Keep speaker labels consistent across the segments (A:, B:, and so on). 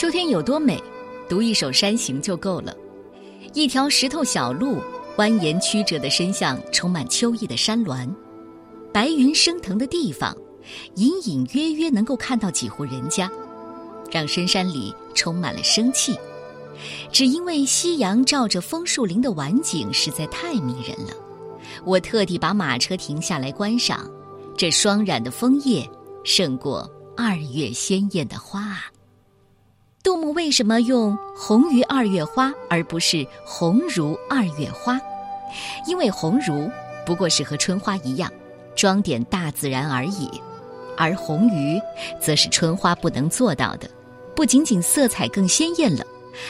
A: 秋天有多美，读一首《山行》就够了。一条石头小路，蜿蜒曲折的伸向充满秋意的山峦，白云升腾的地方，隐隐约约能够看到几户人家，让深山里充满了生气。只因为夕阳照着枫树林的晚景实在太迷人了，我特地把马车停下来观赏。这霜染的枫叶，胜过二月鲜艳的花啊！杜牧为什么用“红于二月花”而不是“红如二月花”？因为红如不过是和春花一样，装点大自然而已；而红于，则是春花不能做到的。不仅仅色彩更鲜艳了，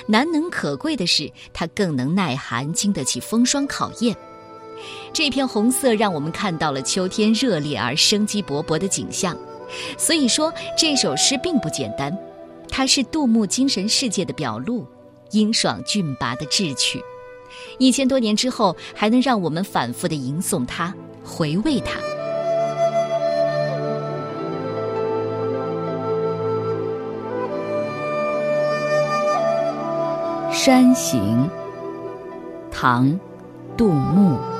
A: 难能可贵的是，它更能耐寒，经得起风霜考验。这片红色让我们看到了秋天热烈而生机勃勃的景象。所以说，这首诗并不简单。它是杜牧精神世界的表露，英爽俊拔的志趣，一千多年之后还能让我们反复的吟诵它，回味它。
B: 《山行》唐·杜牧。